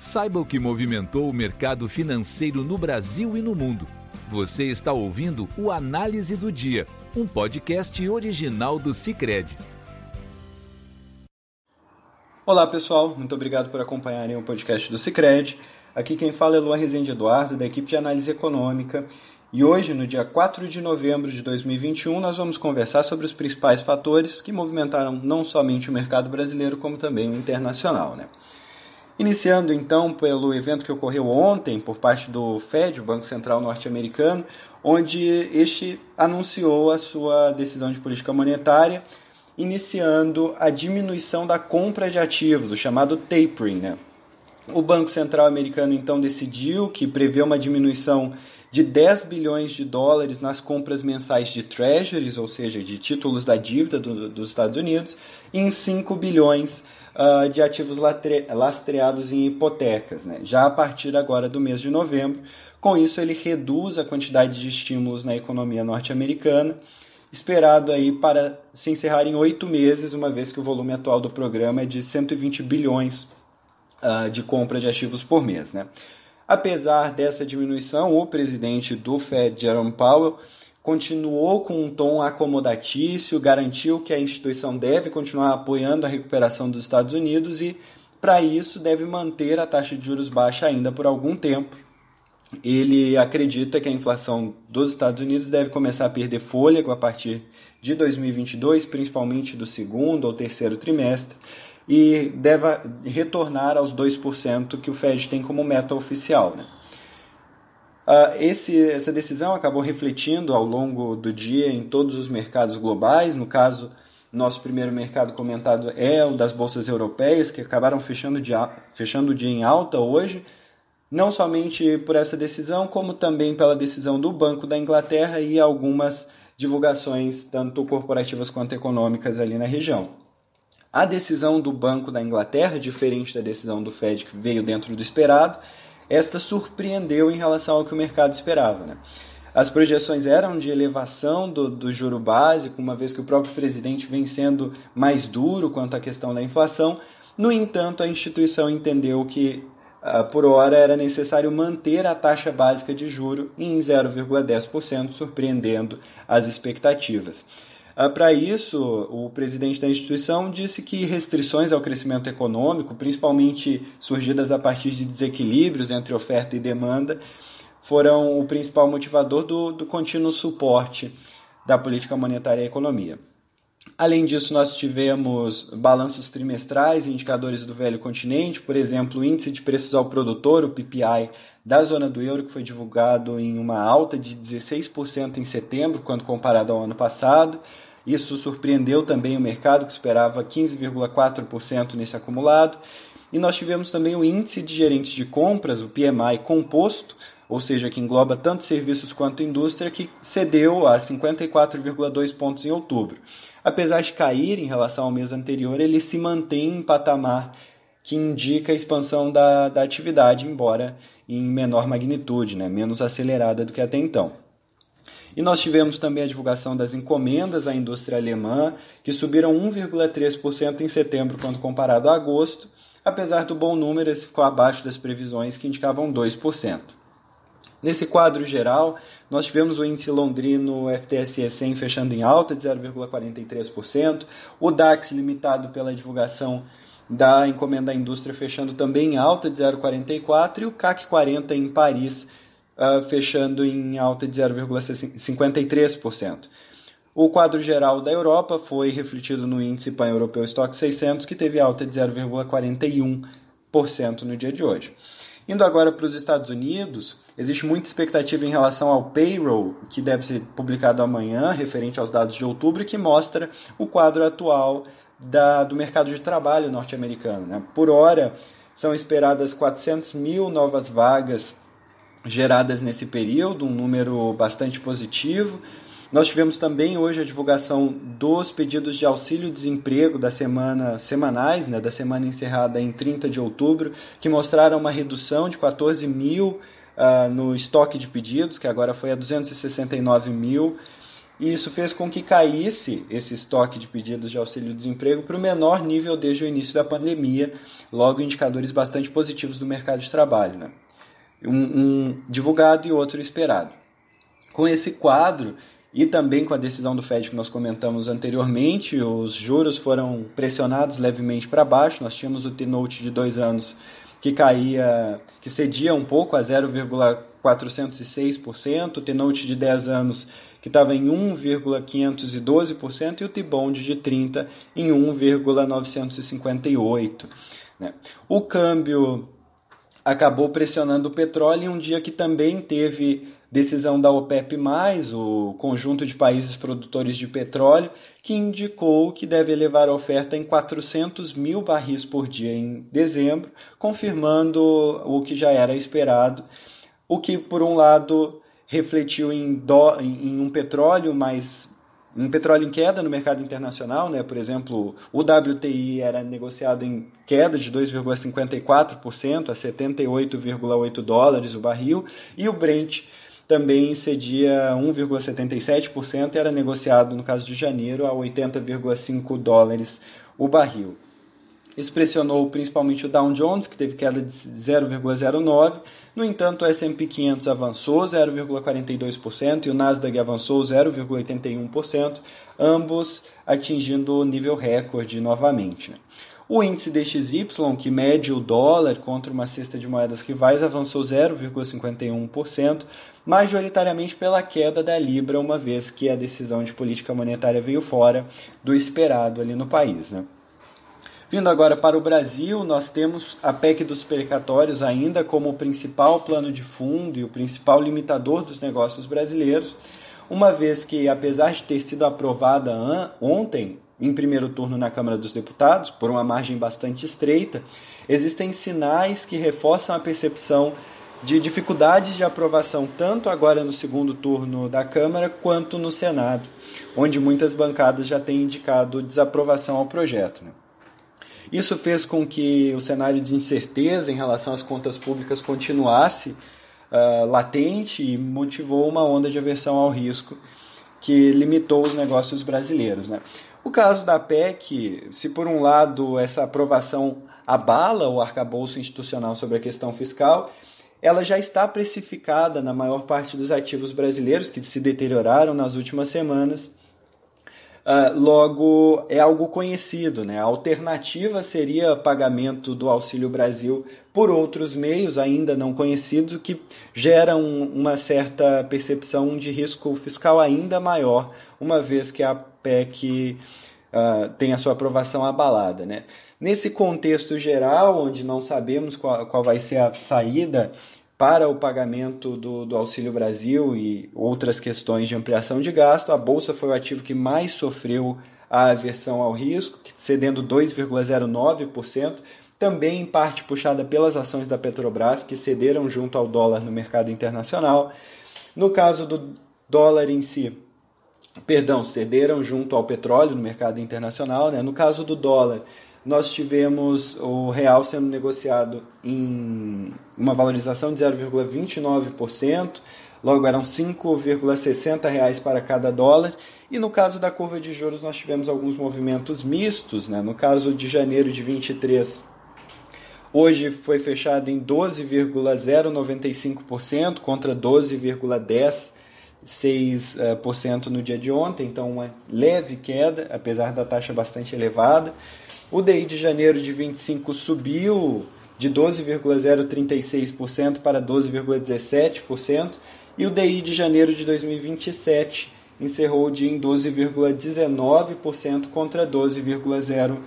Saiba o que movimentou o mercado financeiro no Brasil e no mundo. Você está ouvindo o Análise do Dia, um podcast original do Cicred. Olá pessoal, muito obrigado por acompanharem o podcast do Cicred. Aqui quem fala é Luan Rezende Eduardo, da equipe de análise econômica. E hoje, no dia 4 de novembro de 2021, nós vamos conversar sobre os principais fatores que movimentaram não somente o mercado brasileiro, como também o internacional. Né? Iniciando então pelo evento que ocorreu ontem por parte do Fed, o Banco Central norte-americano, onde este anunciou a sua decisão de política monetária, iniciando a diminuição da compra de ativos, o chamado tapering. Né? O Banco Central americano então decidiu que prevê uma diminuição de 10 bilhões de dólares nas compras mensais de treasuries, ou seja, de títulos da dívida do, dos Estados Unidos, e em 5 bilhões uh, de ativos lastreados em hipotecas, né? já a partir agora do mês de novembro. Com isso, ele reduz a quantidade de estímulos na economia norte-americana, esperado aí para se encerrar em oito meses, uma vez que o volume atual do programa é de 120 bilhões uh, de compra de ativos por mês. Né? Apesar dessa diminuição, o presidente do Fed, Jerome Powell, continuou com um tom acomodatício, garantiu que a instituição deve continuar apoiando a recuperação dos Estados Unidos e, para isso, deve manter a taxa de juros baixa ainda por algum tempo. Ele acredita que a inflação dos Estados Unidos deve começar a perder fôlego a partir de 2022, principalmente do segundo ou terceiro trimestre, e deve retornar aos 2% que o Fed tem como meta oficial. Né? Uh, esse, essa decisão acabou refletindo ao longo do dia em todos os mercados globais. No caso, nosso primeiro mercado comentado é o das bolsas europeias, que acabaram fechando, de, fechando o dia em alta hoje, não somente por essa decisão, como também pela decisão do Banco da Inglaterra e algumas divulgações, tanto corporativas quanto econômicas, ali na região. A decisão do Banco da Inglaterra, diferente da decisão do Fed, que veio dentro do esperado, esta surpreendeu em relação ao que o mercado esperava. Né? As projeções eram de elevação do, do juro básico, uma vez que o próprio presidente vem sendo mais duro quanto à questão da inflação. No entanto, a instituição entendeu que, uh, por hora, era necessário manter a taxa básica de juro em 0,10%, surpreendendo as expectativas. Ah, para isso, o presidente da instituição disse que restrições ao crescimento econômico, principalmente surgidas a partir de desequilíbrios entre oferta e demanda, foram o principal motivador do, do contínuo suporte da política monetária à economia. Além disso, nós tivemos balanços trimestrais indicadores do velho continente, por exemplo, o índice de preços ao produtor, o PPI, da zona do euro, que foi divulgado em uma alta de 16% em setembro, quando comparado ao ano passado. Isso surpreendeu também o mercado, que esperava 15,4% nesse acumulado. E nós tivemos também o índice de gerentes de compras, o PMI composto, ou seja, que engloba tanto serviços quanto indústria, que cedeu a 54,2 pontos em outubro. Apesar de cair em relação ao mês anterior, ele se mantém em patamar que indica a expansão da, da atividade, embora em menor magnitude, né, menos acelerada do que até então. E nós tivemos também a divulgação das encomendas à indústria alemã, que subiram 1,3% em setembro quando comparado a agosto, apesar do bom número, esse ficou abaixo das previsões que indicavam 2%. Nesse quadro geral, nós tivemos o índice londrino FTSE 100 fechando em alta de 0,43%, o DAX limitado pela divulgação da encomenda à indústria fechando também em alta de 0,44% e o CAC 40 em Paris uh, fechando em alta de 0,53%. O quadro geral da Europa foi refletido no índice pan-europeu Stock 600, que teve alta de 0,41% no dia de hoje. Indo agora para os Estados Unidos, existe muita expectativa em relação ao payroll, que deve ser publicado amanhã, referente aos dados de outubro, que mostra o quadro atual da, do mercado de trabalho norte-americano. Né? Por hora, são esperadas 400 mil novas vagas geradas nesse período, um número bastante positivo. Nós tivemos também hoje a divulgação dos pedidos de auxílio-desemprego da semana semanais, né, da semana encerrada em 30 de outubro, que mostraram uma redução de 14 mil uh, no estoque de pedidos, que agora foi a 269 mil. e isso fez com que caísse esse estoque de pedidos de auxílio-desemprego para o menor nível desde o início da pandemia, logo indicadores bastante positivos do mercado de trabalho. Né? Um, um divulgado e outro esperado. Com esse quadro, e também com a decisão do Fed que nós comentamos anteriormente, os juros foram pressionados levemente para baixo. Nós tínhamos o T-Note de dois anos que caía, que cedia um pouco a 0,406%, o T-Note de 10 anos que estava em 1,512% e o T-Bond de 30 em 1,958. Né? O câmbio acabou pressionando o petróleo em um dia que também teve decisão da OPEP+, o conjunto de países produtores de petróleo, que indicou que deve elevar a oferta em 400 mil barris por dia em dezembro, confirmando o que já era esperado, o que, por um lado, refletiu em, em um petróleo mais um petróleo em queda no mercado internacional, né? por exemplo, o WTI era negociado em queda de 2,54% a 78,8 dólares o barril, e o Brent também cedia 1,77% e era negociado, no caso de janeiro, a 80,5 dólares o barril. Isso pressionou principalmente o Dow Jones, que teve queda de 0,09%. No entanto, o S&P 500 avançou 0,42% e o Nasdaq avançou 0,81%, ambos atingindo o nível recorde novamente. O índice DXY, que mede o dólar contra uma cesta de moedas rivais, avançou 0,51%, majoritariamente pela queda da Libra, uma vez que a decisão de política monetária veio fora do esperado ali no país. Né? Vindo agora para o Brasil, nós temos a PEC dos precatórios ainda como o principal plano de fundo e o principal limitador dos negócios brasileiros, uma vez que, apesar de ter sido aprovada ontem, em primeiro turno na Câmara dos Deputados, por uma margem bastante estreita, existem sinais que reforçam a percepção de dificuldades de aprovação, tanto agora no segundo turno da Câmara quanto no Senado, onde muitas bancadas já têm indicado desaprovação ao projeto. Né? Isso fez com que o cenário de incerteza em relação às contas públicas continuasse uh, latente e motivou uma onda de aversão ao risco que limitou os negócios brasileiros. Né? O caso da PEC, se por um lado essa aprovação abala o arcabouço institucional sobre a questão fiscal, ela já está precificada na maior parte dos ativos brasileiros que se deterioraram nas últimas semanas. Uh, logo, é algo conhecido. Né? A alternativa seria pagamento do Auxílio Brasil por outros meios ainda não conhecidos, o que gera um, uma certa percepção de risco fiscal ainda maior, uma vez que a PEC uh, tem a sua aprovação abalada. Né? Nesse contexto geral, onde não sabemos qual, qual vai ser a saída para o pagamento do, do, Auxílio Brasil e outras questões de ampliação de gasto, a Bolsa foi o ativo que mais sofreu a aversão ao risco, cedendo 2,09%, também em parte puxada pelas ações da Petrobras, que cederam junto ao dólar no mercado internacional. No caso do dólar em si, perdão, cederam junto ao petróleo no mercado internacional. Né? No caso do dólar, nós tivemos o real sendo negociado em uma valorização de 0,29%, logo eram 5,60 reais para cada dólar. E no caso da curva de juros, nós tivemos alguns movimentos mistos. Né? No caso de janeiro de 23, Hoje foi fechado em 12,095% contra 12,106% no dia de ontem, então uma leve queda, apesar da taxa bastante elevada. O DI de janeiro de 25 subiu de 12,036% para 12,17% e o DI de janeiro de 2027 encerrou o dia em 12,19% contra 12,0%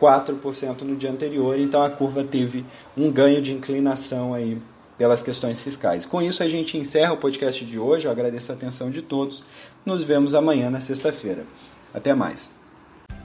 4% no dia anterior, então a curva teve um ganho de inclinação aí pelas questões fiscais. Com isso a gente encerra o podcast de hoje. Eu agradeço a atenção de todos. Nos vemos amanhã na sexta-feira. Até mais.